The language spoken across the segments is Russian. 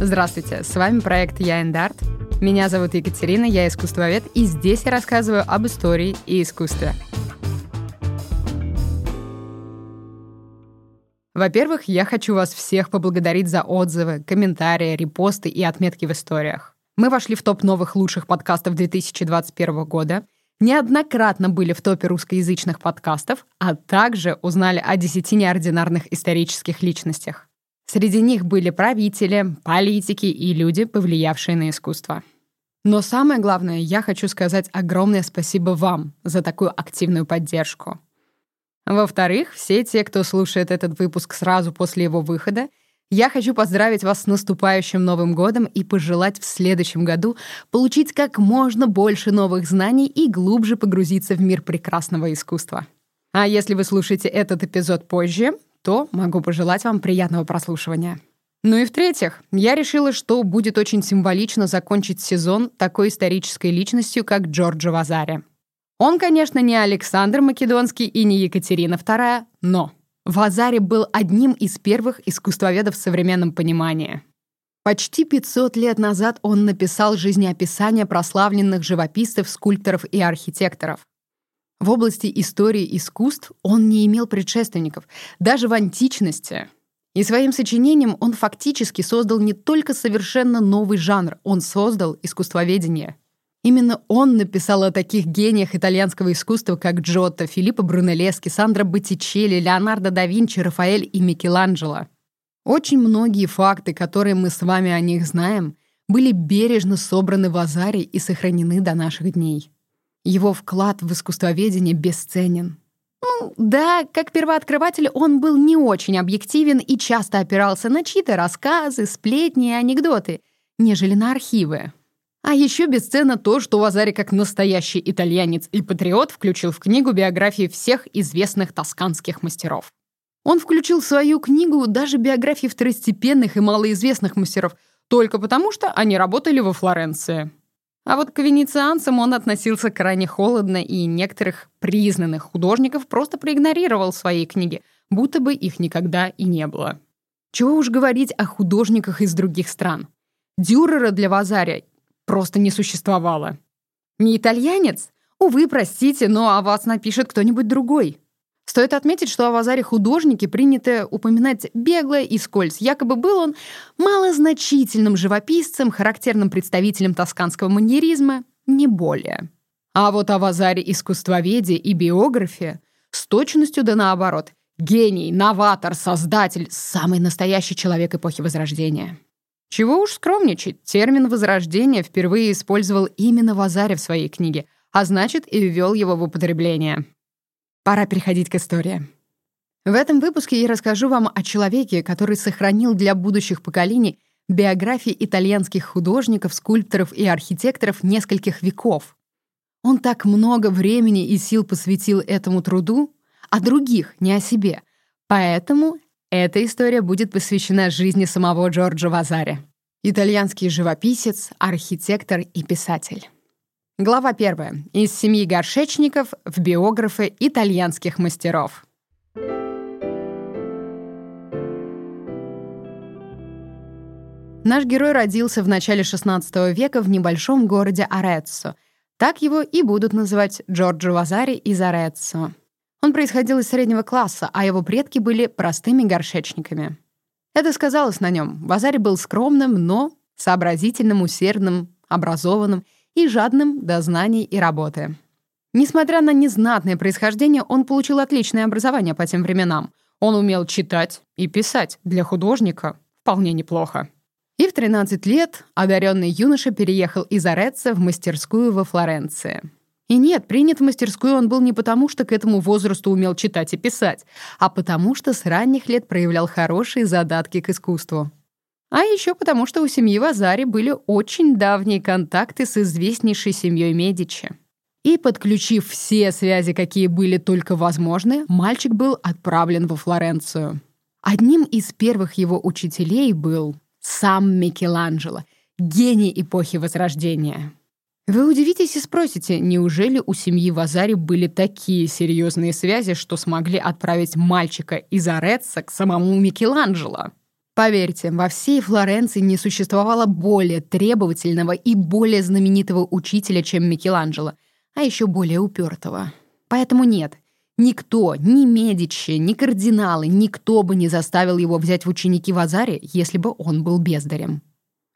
Здравствуйте, с вами проект «Я Эндарт». Меня зовут Екатерина, я искусствовед, и здесь я рассказываю об истории и искусстве. Во-первых, я хочу вас всех поблагодарить за отзывы, комментарии, репосты и отметки в историях. Мы вошли в топ новых лучших подкастов 2021 года, неоднократно были в топе русскоязычных подкастов, а также узнали о десяти неординарных исторических личностях. Среди них были правители, политики и люди, повлиявшие на искусство. Но самое главное, я хочу сказать огромное спасибо вам за такую активную поддержку. Во-вторых, все те, кто слушает этот выпуск сразу после его выхода, я хочу поздравить вас с наступающим Новым годом и пожелать в следующем году получить как можно больше новых знаний и глубже погрузиться в мир прекрасного искусства. А если вы слушаете этот эпизод позже, то могу пожелать вам приятного прослушивания. Ну и в-третьих, я решила, что будет очень символично закончить сезон такой исторической личностью, как Джорджо Вазари. Он, конечно, не Александр Македонский и не Екатерина II, но Вазари был одним из первых искусствоведов в современном понимании. Почти 500 лет назад он написал жизнеописание прославленных живописцев, скульпторов и архитекторов. В области истории искусств он не имел предшественников, даже в античности. И своим сочинением он фактически создал не только совершенно новый жанр, он создал искусствоведение. Именно он написал о таких гениях итальянского искусства, как Джотто, Филиппо Брунеллески, Сандро Боттичелли, Леонардо да Винчи, Рафаэль и Микеланджело. Очень многие факты, которые мы с вами о них знаем, были бережно собраны в Азаре и сохранены до наших дней. Его вклад в искусствоведение бесценен. Ну, да, как первооткрыватель он был не очень объективен и часто опирался на чьи-то рассказы, сплетни и анекдоты, нежели на архивы. А еще бесценно то, что Вазари как настоящий итальянец и патриот включил в книгу биографии всех известных тосканских мастеров. Он включил в свою книгу даже биографии второстепенных и малоизвестных мастеров только потому, что они работали во Флоренции. А вот к венецианцам он относился крайне холодно и некоторых признанных художников просто проигнорировал в своей книге, будто бы их никогда и не было. Чего уж говорить о художниках из других стран. Дюрера для Вазаря просто не существовало. Не итальянец? Увы, простите, но о вас напишет кто-нибудь другой. Стоит отметить, что о Вазаре художнике принято упоминать бегло и скользь. Якобы был он малозначительным живописцем, характерным представителем тосканского маньеризма, не более. А вот о Вазаре искусствоведе и биографе с точностью да наоборот. Гений, новатор, создатель, самый настоящий человек эпохи Возрождения. Чего уж скромничать, термин «возрождение» впервые использовал именно Вазаре в своей книге, а значит и ввел его в употребление. Пора переходить к истории. В этом выпуске я расскажу вам о человеке, который сохранил для будущих поколений биографии итальянских художников, скульпторов и архитекторов нескольких веков. Он так много времени и сил посвятил этому труду, а других — не о себе. Поэтому эта история будет посвящена жизни самого Джорджо Вазари. Итальянский живописец, архитектор и писатель. Глава первая. Из семьи горшечников в биографы итальянских мастеров. Наш герой родился в начале XVI века в небольшом городе Ареццо. Так его и будут называть Джорджо Вазари из Ареццо. Он происходил из среднего класса, а его предки были простыми горшечниками. Это сказалось на нем. Вазари был скромным, но сообразительным, усердным, образованным — и жадным до знаний и работы. Несмотря на незнатное происхождение, он получил отличное образование по тем временам. Он умел читать и писать. Для художника вполне неплохо. И в 13 лет одаренный юноша переехал из Ореца в мастерскую во Флоренции. И нет, принят в мастерскую он был не потому, что к этому возрасту умел читать и писать, а потому что с ранних лет проявлял хорошие задатки к искусству. А еще потому, что у семьи Вазари были очень давние контакты с известнейшей семьей Медичи. И, подключив все связи, какие были только возможны, мальчик был отправлен во Флоренцию. Одним из первых его учителей был сам Микеланджело, гений эпохи Возрождения. Вы удивитесь и спросите, неужели у семьи Вазари были такие серьезные связи, что смогли отправить мальчика из Ореца к самому Микеланджело? Поверьте, во всей Флоренции не существовало более требовательного и более знаменитого учителя, чем Микеланджело, а еще более упертого. Поэтому нет, никто, ни Медичи, ни кардиналы, никто бы не заставил его взять в ученики Вазари, если бы он был бездарем.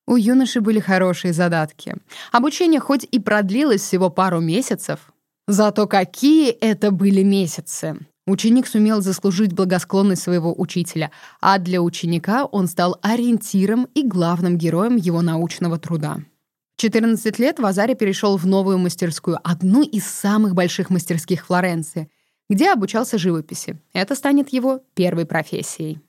У юноши были хорошие задатки. Обучение хоть и продлилось всего пару месяцев, зато какие это были месяцы! Ученик сумел заслужить благосклонность своего учителя, а для ученика он стал ориентиром и главным героем его научного труда. В 14 лет Вазари перешел в новую мастерскую, одну из самых больших мастерских Флоренции, где обучался живописи. Это станет его первой профессией.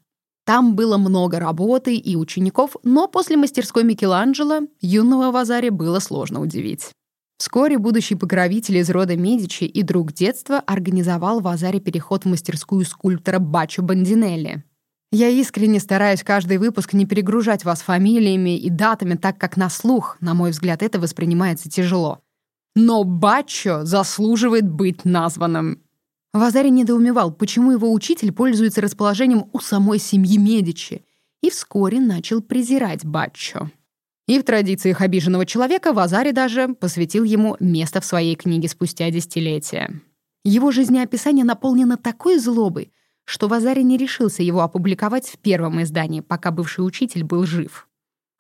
Там было много работы и учеников, но после мастерской Микеланджело юного Вазари было сложно удивить. Вскоре будущий покровитель из рода Медичи и друг детства организовал в Азаре переход в мастерскую скульптора Бачо Бандинелли. Я искренне стараюсь каждый выпуск не перегружать вас фамилиями и датами, так как на слух, на мой взгляд, это воспринимается тяжело. Но Бачо заслуживает быть названным. Вазари недоумевал, почему его учитель пользуется расположением у самой семьи Медичи, и вскоре начал презирать Баччо. И в традициях обиженного человека Вазари даже посвятил ему место в своей книге спустя десятилетия. Его жизнеописание наполнено такой злобой, что Вазари не решился его опубликовать в первом издании, пока бывший учитель был жив.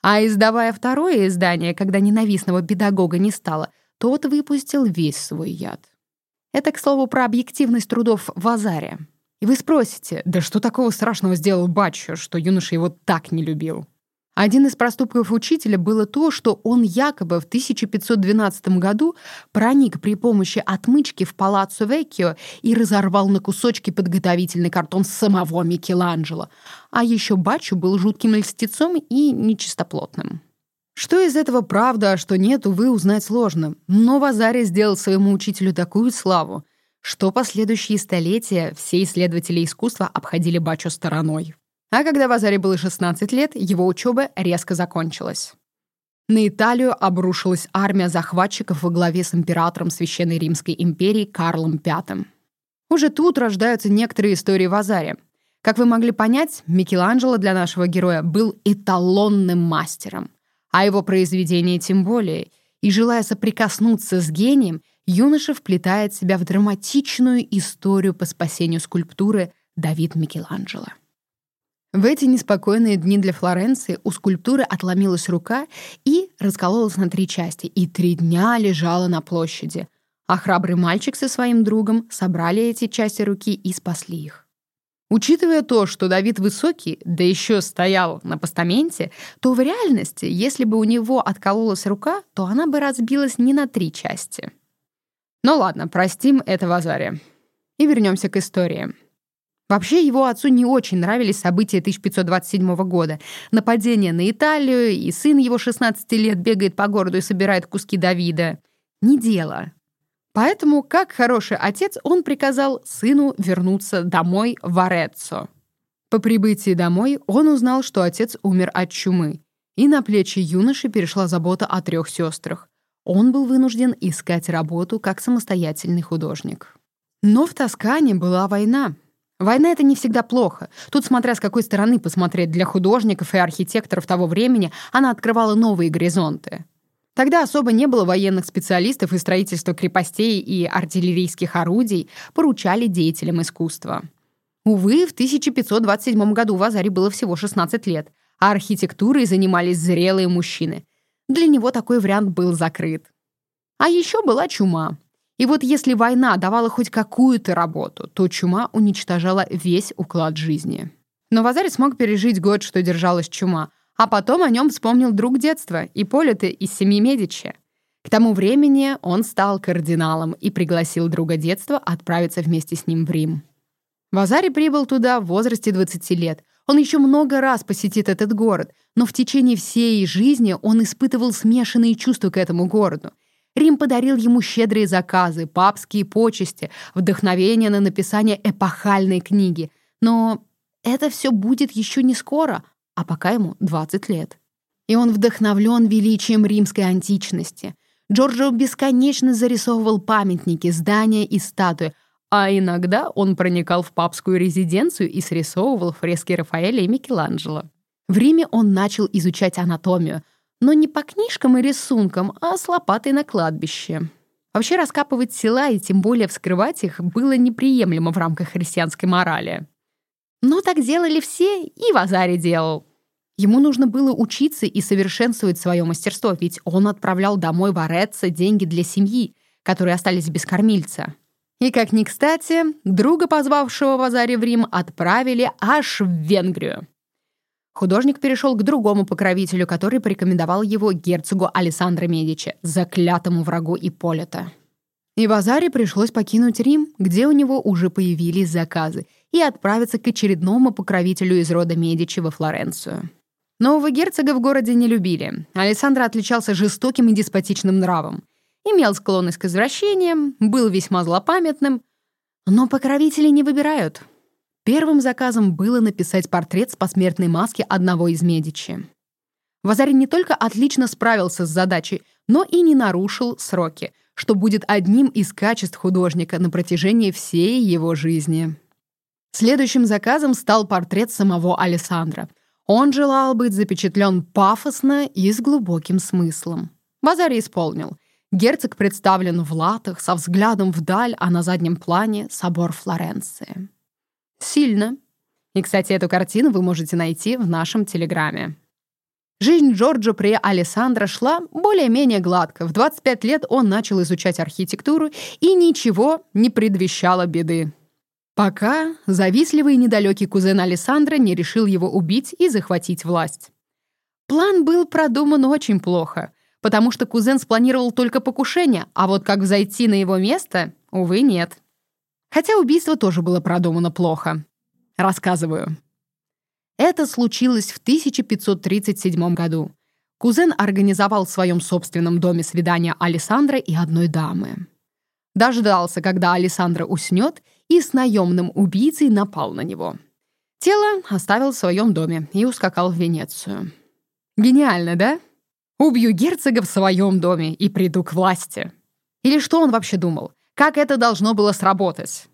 А издавая второе издание, когда ненавистного педагога не стало, тот выпустил весь свой яд. Это, к слову, про объективность трудов в Азаре. И вы спросите, да что такого страшного сделал Баччо, что юноша его так не любил? Один из проступков учителя было то, что он якобы в 1512 году проник при помощи отмычки в палаццо Веккио и разорвал на кусочки подготовительный картон самого Микеланджело. А еще Баччо был жутким льстецом и нечистоплотным. Что из этого правда, а что нет, увы, узнать сложно. Но Вазари сделал своему учителю такую славу, что последующие столетия все исследователи искусства обходили Бачо стороной. А когда Вазари было 16 лет, его учеба резко закончилась. На Италию обрушилась армия захватчиков во главе с императором Священной Римской империи Карлом V. Уже тут рождаются некоторые истории Вазари. Как вы могли понять, Микеланджело для нашего героя был эталонным мастером а его произведение тем более. И желая соприкоснуться с гением, юноша вплетает себя в драматичную историю по спасению скульптуры Давид Микеланджело. В эти неспокойные дни для Флоренции у скульптуры отломилась рука и раскололась на три части, и три дня лежала на площади. А храбрый мальчик со своим другом собрали эти части руки и спасли их. Учитывая то, что Давид высокий, да еще стоял на постаменте, то в реальности, если бы у него откололась рука, то она бы разбилась не на три части. Ну ладно, простим это Вазаре. И вернемся к истории. Вообще, его отцу не очень нравились события 1527 года. Нападение на Италию, и сын его 16 лет бегает по городу и собирает куски Давида. Не дело. Поэтому, как хороший отец, он приказал сыну вернуться домой в Ореццо. По прибытии домой он узнал, что отец умер от чумы, и на плечи юноши перешла забота о трех сестрах. Он был вынужден искать работу как самостоятельный художник. Но в Тоскане была война. Война — это не всегда плохо. Тут, смотря с какой стороны посмотреть, для художников и архитекторов того времени она открывала новые горизонты. Тогда особо не было военных специалистов, и строительство крепостей и артиллерийских орудий поручали деятелям искусства. Увы, в 1527 году в Азаре было всего 16 лет, а архитектурой занимались зрелые мужчины. Для него такой вариант был закрыт. А еще была чума. И вот если война давала хоть какую-то работу, то чума уничтожала весь уклад жизни. Но Вазари смог пережить год, что держалась чума — а потом о нем вспомнил друг детства, Ипполиты из семьи Медичи. К тому времени он стал кардиналом и пригласил друга детства отправиться вместе с ним в Рим. Вазари прибыл туда в возрасте 20 лет. Он еще много раз посетит этот город, но в течение всей жизни он испытывал смешанные чувства к этому городу. Рим подарил ему щедрые заказы, папские почести, вдохновение на написание эпохальной книги. Но это все будет еще не скоро — а пока ему 20 лет. И он вдохновлен величием римской античности. Джорджо бесконечно зарисовывал памятники, здания и статуи, а иногда он проникал в папскую резиденцию и срисовывал фрески Рафаэля и Микеланджело. В Риме он начал изучать анатомию, но не по книжкам и рисункам, а с лопатой на кладбище. Вообще раскапывать тела и тем более вскрывать их было неприемлемо в рамках христианской морали. Но так делали все, и Вазари делал. Ему нужно было учиться и совершенствовать свое мастерство, ведь он отправлял домой в Ореца деньги для семьи, которые остались без кормильца. И, как ни кстати, друга, позвавшего Вазари в Рим, отправили аж в Венгрию. Художник перешел к другому покровителю, который порекомендовал его герцогу Алессандро Медичи, заклятому врагу Ипполита. И Вазаре пришлось покинуть Рим, где у него уже появились заказы, и отправиться к очередному покровителю из рода Медичи во Флоренцию. Нового герцога в городе не любили. Алессандро отличался жестоким и деспотичным нравом. Имел склонность к извращениям, был весьма злопамятным. Но покровители не выбирают. Первым заказом было написать портрет с посмертной маски одного из Медичи. Вазарин не только отлично справился с задачей, но и не нарушил сроки, что будет одним из качеств художника на протяжении всей его жизни. Следующим заказом стал портрет самого Александра. Он желал быть запечатлен пафосно и с глубоким смыслом. Базарий исполнил. Герцог представлен в латах, со взглядом вдаль, а на заднем плане — собор Флоренции. Сильно. И, кстати, эту картину вы можете найти в нашем телеграме. Жизнь Джорджо при Алессандро шла более-менее гладко. В 25 лет он начал изучать архитектуру, и ничего не предвещало беды. Пока завистливый и недалекий кузен Александра не решил его убить и захватить власть. План был продуман очень плохо, потому что кузен спланировал только покушение, а вот как взойти на его место, увы, нет. Хотя убийство тоже было продумано плохо. Рассказываю. Это случилось в 1537 году. Кузен организовал в своем собственном доме свидание Александра и одной дамы. Дождался, когда Александра уснет, и с наемным убийцей напал на него. Тело оставил в своем доме и ускакал в Венецию. Гениально, да? Убью герцога в своем доме и приду к власти. Или что он вообще думал? Как это должно было сработать?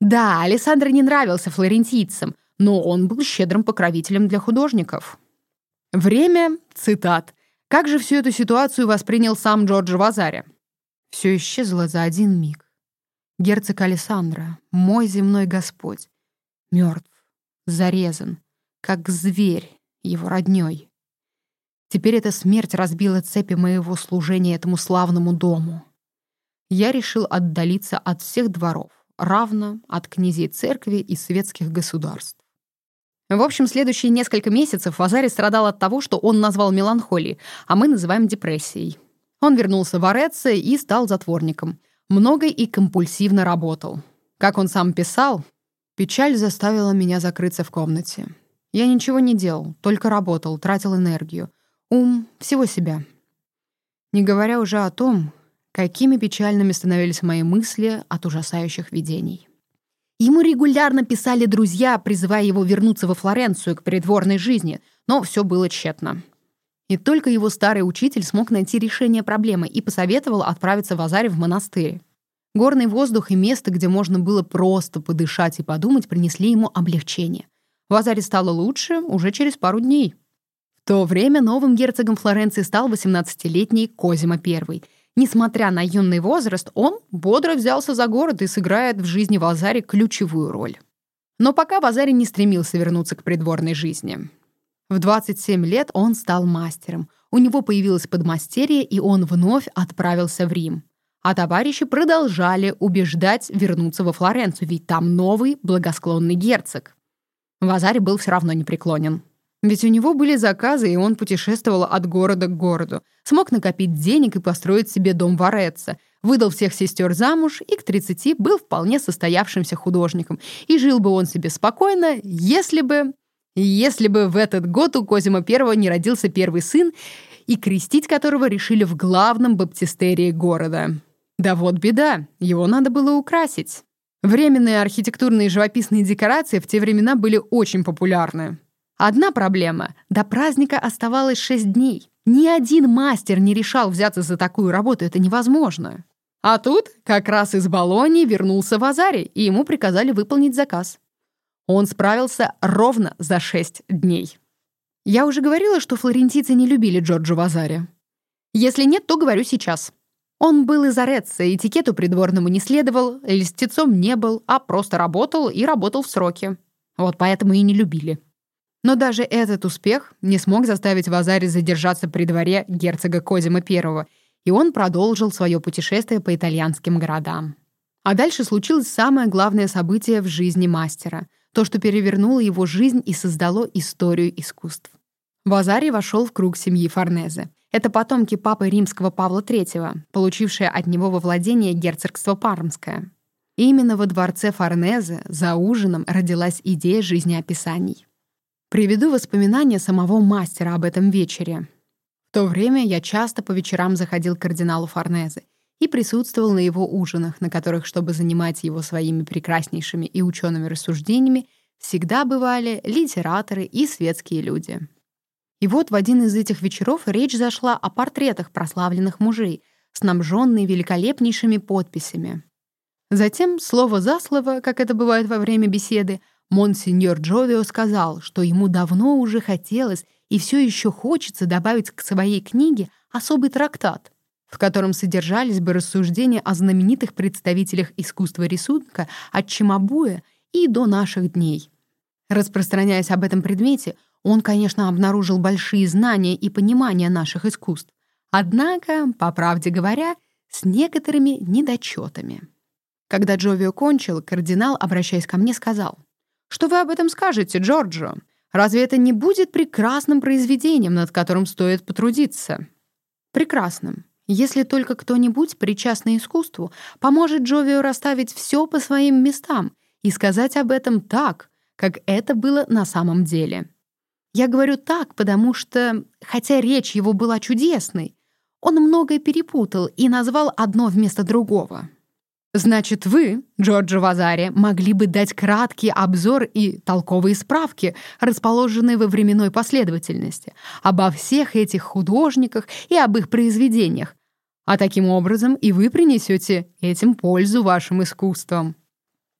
Да, Александр не нравился флорентийцам, но он был щедрым покровителем для художников. Время — цитат. Как же всю эту ситуацию воспринял сам Джордж Вазари? Все исчезло за один миг. Герцог Александра, мой земной господь, мертв, зарезан, как зверь его роднёй. Теперь эта смерть разбила цепи моего служения этому славному дому. Я решил отдалиться от всех дворов, равно от князей церкви и светских государств. В общем, следующие несколько месяцев Вазари страдал от того, что он назвал меланхолией, а мы называем депрессией. Он вернулся в Ореце и стал затворником. Много и компульсивно работал. Как он сам писал, печаль заставила меня закрыться в комнате. Я ничего не делал, только работал, тратил энергию. Ум, всего себя. Не говоря уже о том, какими печальными становились мои мысли от ужасающих видений. Ему регулярно писали друзья, призывая его вернуться во Флоренцию к придворной жизни, но все было тщетно. И только его старый учитель смог найти решение проблемы и посоветовал отправиться в Азаре в монастырь. Горный воздух и место, где можно было просто подышать и подумать, принесли ему облегчение. В Азаре стало лучше уже через пару дней. В то время новым герцогом Флоренции стал 18-летний Козима I. Несмотря на юный возраст, он бодро взялся за город и сыграет в жизни Вазари ключевую роль. Но пока Вазари не стремился вернуться к придворной жизни. В 27 лет он стал мастером. У него появилось подмастерье, и он вновь отправился в Рим. А товарищи продолжали убеждать вернуться во Флоренцию, ведь там новый благосклонный герцог. Вазари был все равно непреклонен. Ведь у него были заказы, и он путешествовал от города к городу. Смог накопить денег и построить себе дом в Ореце. Выдал всех сестер замуж и к 30 был вполне состоявшимся художником. И жил бы он себе спокойно, если бы если бы в этот год у Козима I не родился первый сын, и крестить которого решили в главном баптистерии города. Да вот беда, его надо было украсить. Временные архитектурные и живописные декорации в те времена были очень популярны. Одна проблема — до праздника оставалось шесть дней. Ни один мастер не решал взяться за такую работу, это невозможно. А тут как раз из Болонии вернулся Вазари, и ему приказали выполнить заказ. Он справился ровно за шесть дней. Я уже говорила, что флорентийцы не любили Джорджо Вазари. Если нет, то говорю сейчас. Он был из Ореца, этикету придворному не следовал, льстецом не был, а просто работал и работал в сроки. Вот поэтому и не любили. Но даже этот успех не смог заставить Вазари задержаться при дворе герцога Козима I, и он продолжил свое путешествие по итальянским городам. А дальше случилось самое главное событие в жизни мастера — то, что перевернуло его жизнь и создало историю искусств. Вазари вошел в круг семьи Форнезе. Это потомки папы римского Павла III, получившие от него во владение герцогство Пармское. И именно во дворце Форнезе за ужином родилась идея жизнеописаний. Приведу воспоминания самого мастера об этом вечере. В то время я часто по вечерам заходил к кардиналу Форнезе и присутствовал на его ужинах, на которых, чтобы занимать его своими прекраснейшими и учеными рассуждениями, всегда бывали литераторы и светские люди. И вот в один из этих вечеров речь зашла о портретах прославленных мужей, снабженные великолепнейшими подписями. Затем, слово за слово, как это бывает во время беседы, монсеньор Джовио сказал, что ему давно уже хотелось и все еще хочется добавить к своей книге особый трактат, в котором содержались бы рассуждения о знаменитых представителях искусства рисунка от Чимабуя и до наших дней. Распространяясь об этом предмете, он, конечно, обнаружил большие знания и понимание наших искусств, однако, по правде говоря, с некоторыми недочетами. Когда Джовио кончил, кардинал, обращаясь ко мне, сказал, «Что вы об этом скажете, Джорджо? Разве это не будет прекрасным произведением, над которым стоит потрудиться?» «Прекрасным. Если только кто-нибудь, причастный искусству, поможет Джовио расставить все по своим местам и сказать об этом так, как это было на самом деле. Я говорю так, потому что, хотя речь его была чудесной, он многое перепутал и назвал одно вместо другого. Значит, вы, Джорджо Вазари, могли бы дать краткий обзор и толковые справки, расположенные во временной последовательности, обо всех этих художниках и об их произведениях, а таким образом и вы принесете этим пользу вашим искусствам.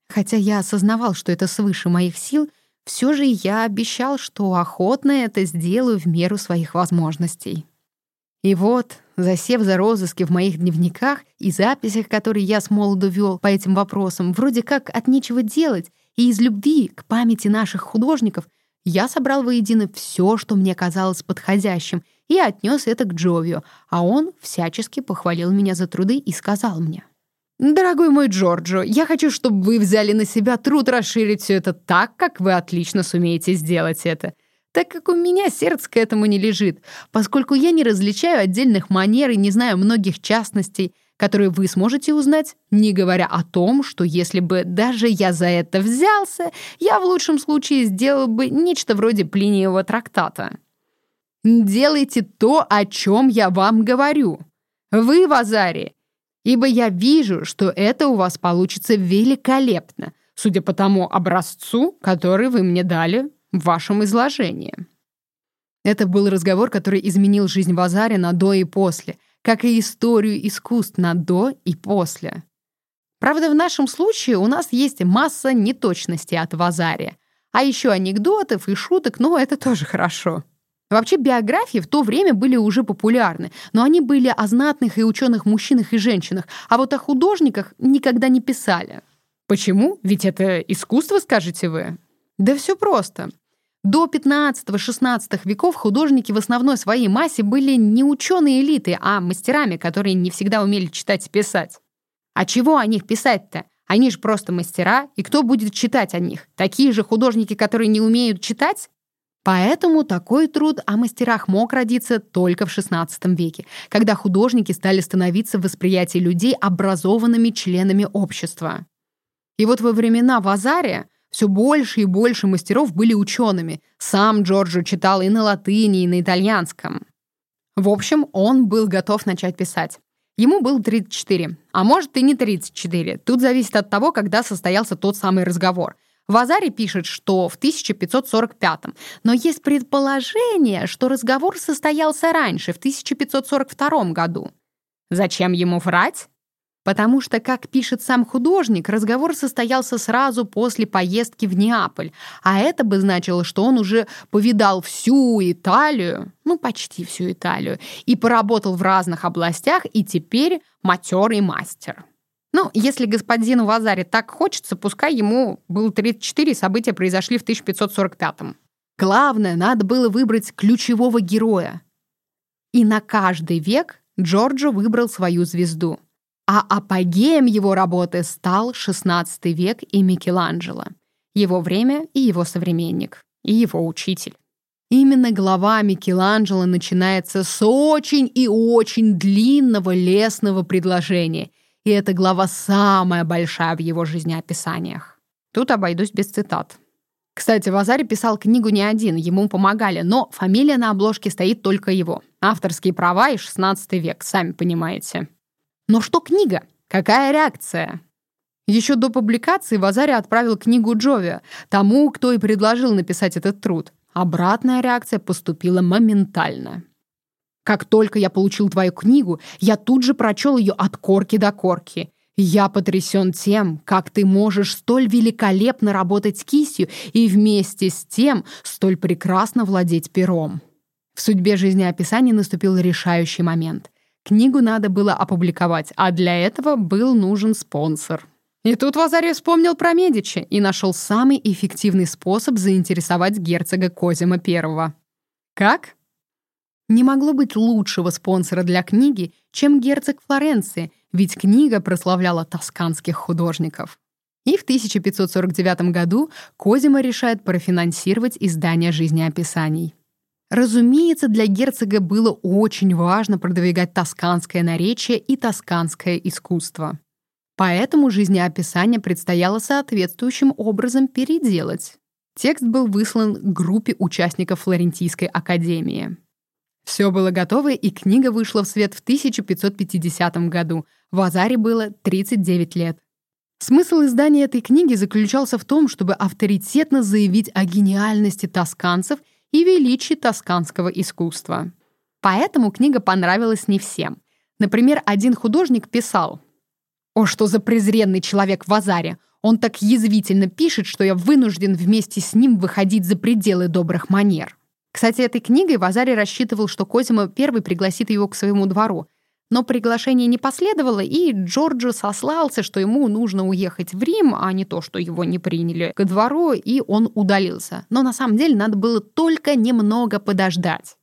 Хотя я осознавал, что это свыше моих сил, все же я обещал, что охотно это сделаю в меру своих возможностей. И вот, засев за розыски в моих дневниках и записях, которые я с молоду вел по этим вопросам, вроде как от нечего делать, и из любви к памяти наших художников, я собрал воедино все, что мне казалось подходящим, и отнес это к Джовио, а он всячески похвалил меня за труды и сказал мне. «Дорогой мой Джорджо, я хочу, чтобы вы взяли на себя труд расширить все это так, как вы отлично сумеете сделать это, так как у меня сердце к этому не лежит, поскольку я не различаю отдельных манер и не знаю многих частностей, которые вы сможете узнать, не говоря о том, что если бы даже я за это взялся, я в лучшем случае сделал бы нечто вроде Плиниевого трактата. Делайте то, о чем я вам говорю. Вы в Азаре, ибо я вижу, что это у вас получится великолепно, судя по тому образцу, который вы мне дали в вашем изложении. Это был разговор, который изменил жизнь Вазаре на до и после, как и историю искусств на до и после. Правда, в нашем случае у нас есть масса неточностей от Вазари, а еще анекдотов и шуток, но это тоже хорошо. Вообще биографии в то время были уже популярны, но они были о знатных и ученых мужчинах и женщинах, а вот о художниках никогда не писали. Почему? Ведь это искусство, скажете вы? Да все просто. До 15-16 веков художники в основной своей массе были не ученые элиты, а мастерами, которые не всегда умели читать и писать. А чего о них писать-то? Они же просто мастера, и кто будет читать о них? Такие же художники, которые не умеют читать? Поэтому такой труд о мастерах мог родиться только в XVI веке, когда художники стали становиться в восприятии людей образованными членами общества. И вот во времена Вазария все больше и больше мастеров были учеными. Сам Джорджо читал и на латыни, и на итальянском. В общем, он был готов начать писать. Ему было 34, а может и не 34. Тут зависит от того, когда состоялся тот самый разговор – Вазари пишет, что в 1545 но есть предположение, что разговор состоялся раньше, в 1542 году. Зачем ему врать? Потому что, как пишет сам художник, разговор состоялся сразу после поездки в Неаполь, а это бы значило, что он уже повидал всю Италию, ну почти всю Италию, и поработал в разных областях, и теперь матерый мастер. Ну, если господину Вазаре так хочется, пускай ему было 34, события произошли в 1545-м. Главное, надо было выбрать ключевого героя. И на каждый век Джорджо выбрал свою звезду. А апогеем его работы стал XVI век и Микеланджело. Его время и его современник, и его учитель. Именно глава Микеланджело начинается с очень и очень длинного лесного предложения — и эта глава самая большая в его жизнеописаниях. Тут обойдусь без цитат. Кстати, Вазари писал книгу не один, ему помогали, но фамилия на обложке стоит только его. Авторские права и 16 век, сами понимаете. Но что книга? Какая реакция? Еще до публикации Вазари отправил книгу Джови, тому, кто и предложил написать этот труд. Обратная реакция поступила моментально. Как только я получил твою книгу, я тут же прочел ее от корки до корки. Я потрясен тем, как ты можешь столь великолепно работать кистью и вместе с тем столь прекрасно владеть пером. В судьбе жизнеописания наступил решающий момент. Книгу надо было опубликовать, а для этого был нужен спонсор. И тут Вазари вспомнил про Медичи и нашел самый эффективный способ заинтересовать герцога Козима I. Как? Не могло быть лучшего спонсора для книги, чем герцог Флоренции, ведь книга прославляла тосканских художников. И в 1549 году Козима решает профинансировать издание жизнеописаний. Разумеется, для герцога было очень важно продвигать тосканское наречие и тосканское искусство. Поэтому жизнеописание предстояло соответствующим образом переделать. Текст был выслан группе участников Флорентийской академии. Все было готово, и книга вышла в свет в 1550 году. В Азаре было 39 лет. Смысл издания этой книги заключался в том, чтобы авторитетно заявить о гениальности тосканцев и величии тосканского искусства. Поэтому книга понравилась не всем. Например, один художник писал «О, что за презренный человек в Азаре! Он так язвительно пишет, что я вынужден вместе с ним выходить за пределы добрых манер». Кстати, этой книгой Вазари рассчитывал, что Козима первый пригласит его к своему двору. Но приглашение не последовало, и Джорджо сослался, что ему нужно уехать в Рим, а не то, что его не приняли ко двору, и он удалился. Но на самом деле надо было только немного подождать.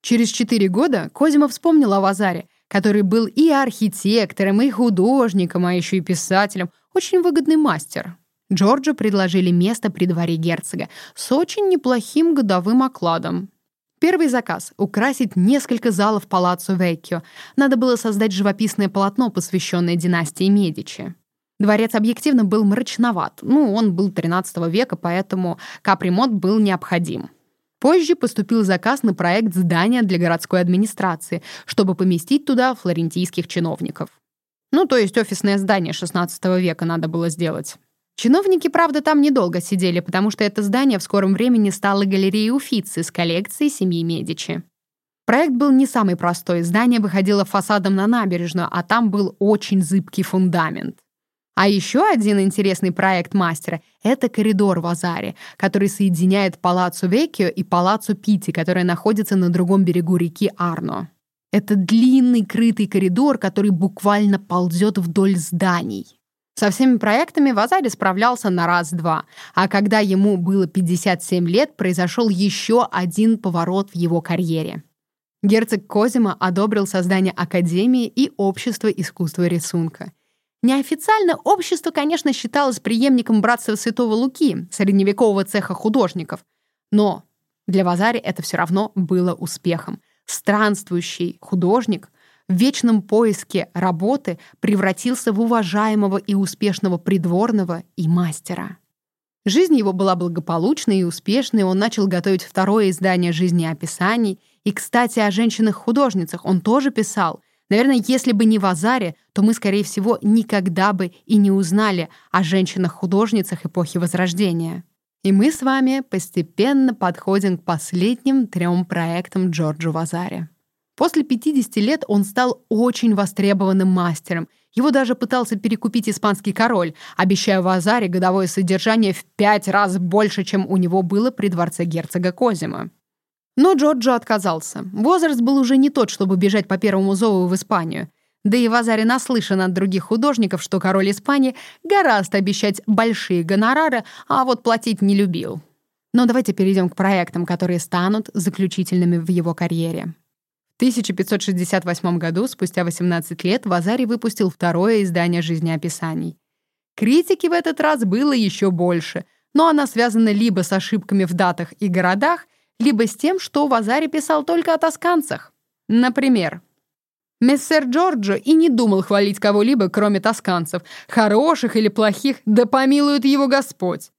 Через четыре года Козима вспомнил о Вазаре, который был и архитектором, и художником, а еще и писателем. Очень выгодный мастер. Джорджу предложили место при дворе герцога с очень неплохим годовым окладом. Первый заказ — украсить несколько залов палаццо Веккио. Надо было создать живописное полотно, посвященное династии Медичи. Дворец объективно был мрачноват. Ну, он был 13 века, поэтому капремонт был необходим. Позже поступил заказ на проект здания для городской администрации, чтобы поместить туда флорентийских чиновников. Ну, то есть офисное здание 16 века надо было сделать. Чиновники, правда, там недолго сидели, потому что это здание в скором времени стало галереей Уфицы с коллекцией семьи Медичи. Проект был не самый простой. Здание выходило фасадом на набережную, а там был очень зыбкий фундамент. А еще один интересный проект мастера — это коридор в Азаре, который соединяет Палаццо Веккио и Палаццо Пити, который находится на другом берегу реки Арно. Это длинный крытый коридор, который буквально ползет вдоль зданий. Со всеми проектами Вазари справлялся на раз-два, а когда ему было 57 лет, произошел еще один поворот в его карьере. Герцог Козима одобрил создание Академии и Общества искусства рисунка. Неофициально общество, конечно, считалось преемником братства Святого Луки, средневекового цеха художников, но для Вазари это все равно было успехом. Странствующий художник — в вечном поиске работы превратился в уважаемого и успешного придворного и мастера. Жизнь его была благополучной и успешной, он начал готовить второе издание жизнеописаний. И, кстати, о женщинах-художницах он тоже писал. Наверное, если бы не в Азаре, то мы, скорее всего, никогда бы и не узнали о женщинах-художницах эпохи Возрождения. И мы с вами постепенно подходим к последним трем проектам Джорджа Вазари. После 50 лет он стал очень востребованным мастером. Его даже пытался перекупить испанский король, обещая Вазаре годовое содержание в пять раз больше, чем у него было при дворце герцога Козима. Но Джорджо отказался. Возраст был уже не тот, чтобы бежать по первому зову в Испанию. Да и Вазари наслышан от других художников, что король Испании гораздо обещать большие гонорары, а вот платить не любил. Но давайте перейдем к проектам, которые станут заключительными в его карьере. В 1568 году, спустя 18 лет, Вазари выпустил второе издание жизнеописаний. Критики в этот раз было еще больше, но она связана либо с ошибками в датах и городах, либо с тем, что Вазари писал только о тосканцах. Например, Мессер Джорджо и не думал хвалить кого-либо, кроме тосканцев, хороших или плохих, да помилует его Господь.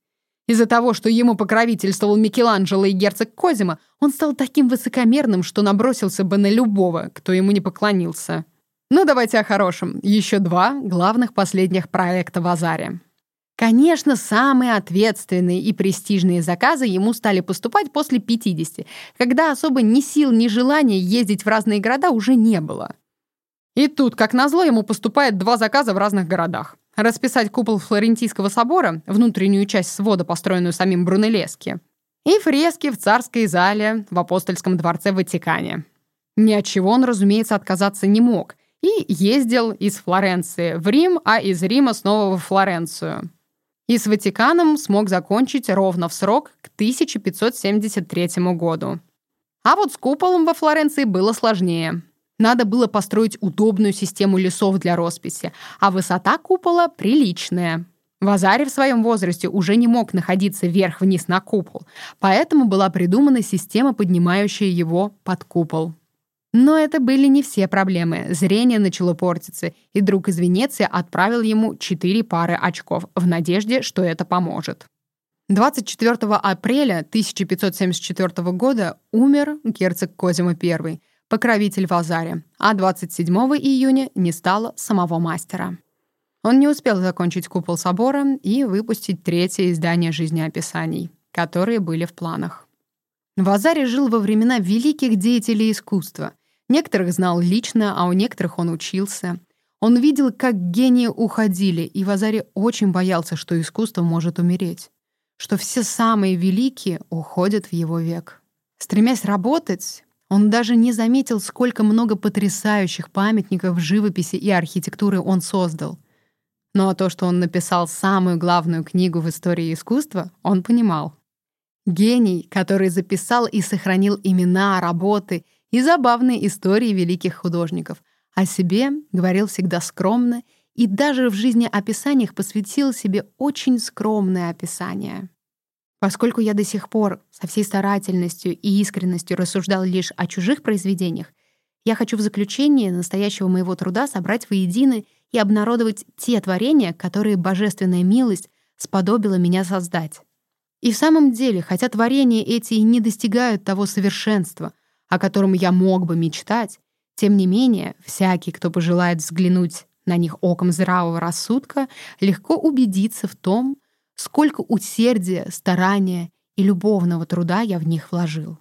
Из-за того, что ему покровительствовал Микеланджело и герцог Козима, он стал таким высокомерным, что набросился бы на любого, кто ему не поклонился. Ну, давайте о хорошем. Еще два главных последних проекта в Азаре. Конечно, самые ответственные и престижные заказы ему стали поступать после 50, когда особо ни сил, ни желания ездить в разные города уже не было. И тут, как назло, ему поступает два заказа в разных городах. Расписать купол Флорентийского собора, внутреннюю часть свода, построенную самим Брунеллески, и фрески в царской зале в апостольском дворце в Ватикане. Ни от чего он, разумеется, отказаться не мог. И ездил из Флоренции в Рим, а из Рима снова во Флоренцию. И с Ватиканом смог закончить ровно в срок к 1573 году. А вот с куполом во Флоренции было сложнее. Надо было построить удобную систему лесов для росписи, а высота купола приличная. Вазарь в своем возрасте уже не мог находиться вверх-вниз на купол, поэтому была придумана система, поднимающая его под купол. Но это были не все проблемы. Зрение начало портиться, и друг из Венеции отправил ему четыре пары очков в надежде, что это поможет. 24 апреля 1574 года умер герцог Козимо I, покровитель Вазари, а 27 июня не стало самого мастера. Он не успел закончить купол собора и выпустить третье издание жизнеописаний, которые были в планах. Вазари жил во времена великих деятелей искусства. Некоторых знал лично, а у некоторых он учился. Он видел, как гении уходили, и Вазари очень боялся, что искусство может умереть, что все самые великие уходят в его век. Стремясь работать, он даже не заметил, сколько много потрясающих памятников живописи и архитектуры он создал. Но то, что он написал самую главную книгу в истории искусства, он понимал. Гений, который записал и сохранил имена, работы и забавные истории великих художников. О себе говорил всегда скромно и даже в жизнеописаниях посвятил себе очень скромное описание. Поскольку я до сих пор со всей старательностью и искренностью рассуждал лишь о чужих произведениях, я хочу в заключение настоящего моего труда собрать воедино и обнародовать те творения, которые божественная милость сподобила меня создать. И в самом деле, хотя творения эти и не достигают того совершенства, о котором я мог бы мечтать, тем не менее, всякий, кто пожелает взглянуть на них оком здравого рассудка, легко убедиться в том, сколько усердия, старания и любовного труда я в них вложил.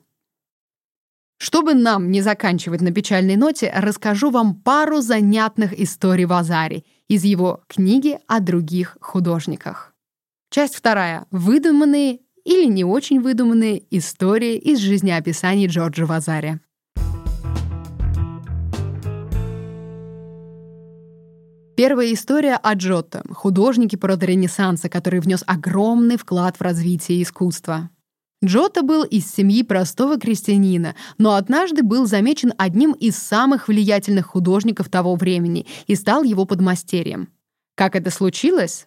Чтобы нам не заканчивать на печальной ноте, расскажу вам пару занятных историй Вазари из его книги о других художниках. Часть вторая. Выдуманные или не очень выдуманные истории из жизнеописаний Джорджа Вазари. Первая история о Джотто, художнике породы Ренессанса, который внес огромный вклад в развитие искусства. Джотто был из семьи простого крестьянина, но однажды был замечен одним из самых влиятельных художников того времени и стал его подмастерьем. Как это случилось?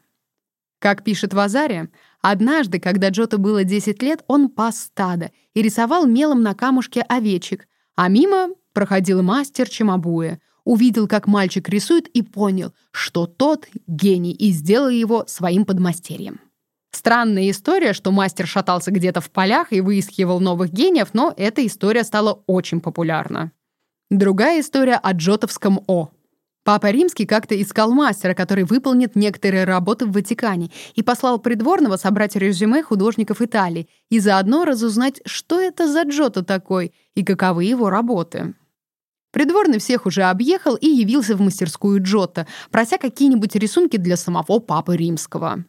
Как пишет Вазари, однажды, когда Джотто было 10 лет, он пас стадо и рисовал мелом на камушке овечек, а мимо проходил мастер Чимабуэ — увидел, как мальчик рисует, и понял, что тот гений, и сделал его своим подмастерьем. Странная история, что мастер шатался где-то в полях и выискивал новых гениев, но эта история стала очень популярна. Другая история о Джотовском О. Папа Римский как-то искал мастера, который выполнит некоторые работы в Ватикане, и послал придворного собрать резюме художников Италии и заодно разузнать, что это за Джото такой и каковы его работы. Придворный всех уже объехал и явился в мастерскую Джота, прося какие-нибудь рисунки для самого папы римского.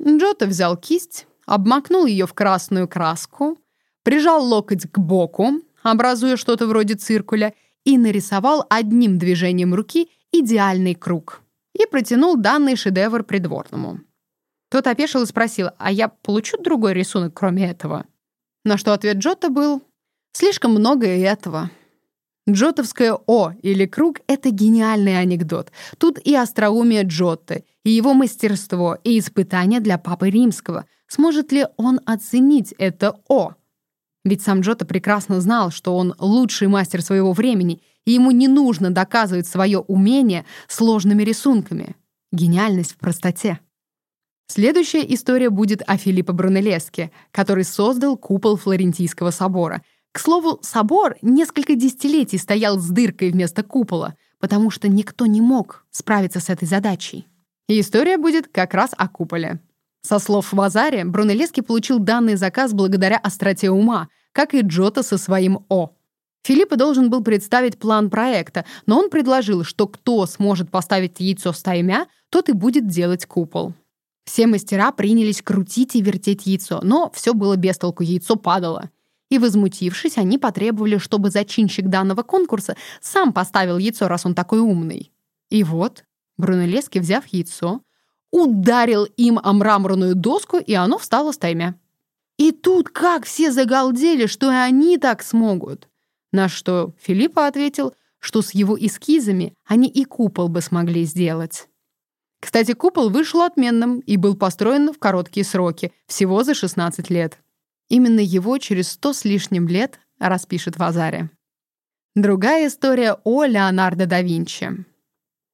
Джота взял кисть, обмакнул ее в красную краску, прижал локоть к боку, образуя что-то вроде циркуля, и нарисовал одним движением руки идеальный круг. И протянул данный шедевр придворному. Тот опешил и спросил, а я получу другой рисунок, кроме этого? На что ответ Джота был, слишком много и этого. Джотовское «О» или «круг» — это гениальный анекдот. Тут и остроумие Джотты, и его мастерство, и испытание для Папы Римского. Сможет ли он оценить это «О»? Ведь сам Джота прекрасно знал, что он лучший мастер своего времени, и ему не нужно доказывать свое умение сложными рисунками. Гениальность в простоте. Следующая история будет о Филиппо Брунеллеске, который создал купол Флорентийского собора. К слову, собор несколько десятилетий стоял с дыркой вместо купола, потому что никто не мог справиться с этой задачей. И история будет как раз о куполе. Со слов Вазари, Брунеллески получил данный заказ благодаря остроте ума, как и Джота со своим «О». Филиппа должен был представить план проекта, но он предложил, что кто сможет поставить яйцо стаймя, тот и будет делать купол. Все мастера принялись крутить и вертеть яйцо, но все было без толку, яйцо падало. И, возмутившись, они потребовали, чтобы зачинщик данного конкурса сам поставил яйцо, раз он такой умный. И вот Брунеллески, взяв яйцо, ударил им о мраморную доску, и оно встало стаймя. И тут как все загалдели, что и они так смогут. На что Филиппа ответил, что с его эскизами они и купол бы смогли сделать. Кстати, купол вышел отменным и был построен в короткие сроки, всего за 16 лет. Именно его через 100 с лишним лет распишет Вазари. Другая история о Леонардо да Винчи.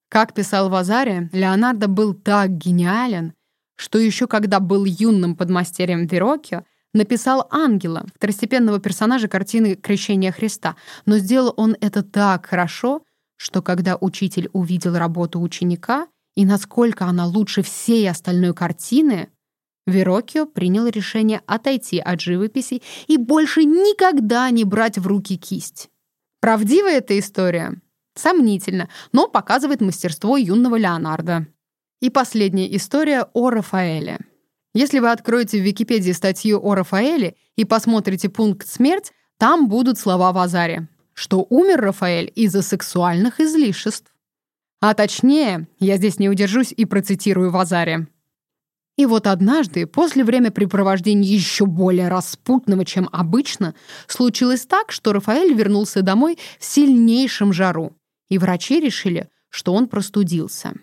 Как писал Вазари, Леонардо был так гениален, что еще когда был юным подмастерьем Верокио, написал ангела, второстепенного персонажа картины «Крещение Христа», но сделал он это так хорошо, что когда учитель увидел работу ученика, и насколько она лучше всей остальной картины, Верокио принял решение отойти от живописи и больше никогда не брать в руки кисть. Правдивая эта история? Сомнительно, но показывает мастерство юного Леонардо. И последняя история о Рафаэле. Если вы откроете в Википедии статью о Рафаэле и посмотрите пункт «Смерть», там будут слова в Азаре, что умер Рафаэль из-за сексуальных излишеств. А точнее, я здесь не удержусь и процитирую Вазари. И вот однажды, после времяпрепровождения еще более распутного, чем обычно, случилось так, что Рафаэль вернулся домой в сильнейшем жару, и врачи решили, что он простудился.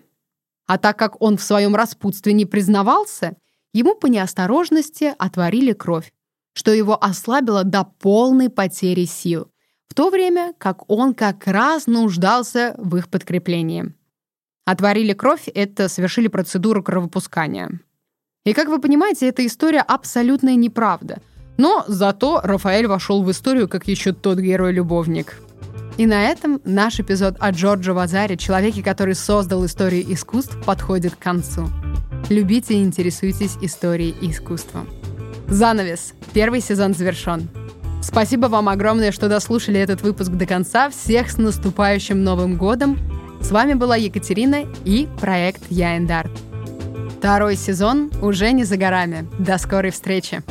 А так как он в своем распутстве не признавался, ему по неосторожности отварили кровь, что его ослабило до полной потери сил в то время как он как раз нуждался в их подкреплении. Отварили кровь — это совершили процедуру кровопускания. И, как вы понимаете, эта история абсолютная неправда. Но зато Рафаэль вошел в историю как еще тот герой-любовник. И на этом наш эпизод о Джорджо Вазаре, человеке, который создал историю искусств, подходит к концу. Любите и интересуйтесь историей и искусством. Занавес. Первый сезон завершен. Спасибо вам огромное, что дослушали этот выпуск до конца. Всех с наступающим Новым годом! С вами была Екатерина и проект Я Второй сезон уже не за горами. До скорой встречи!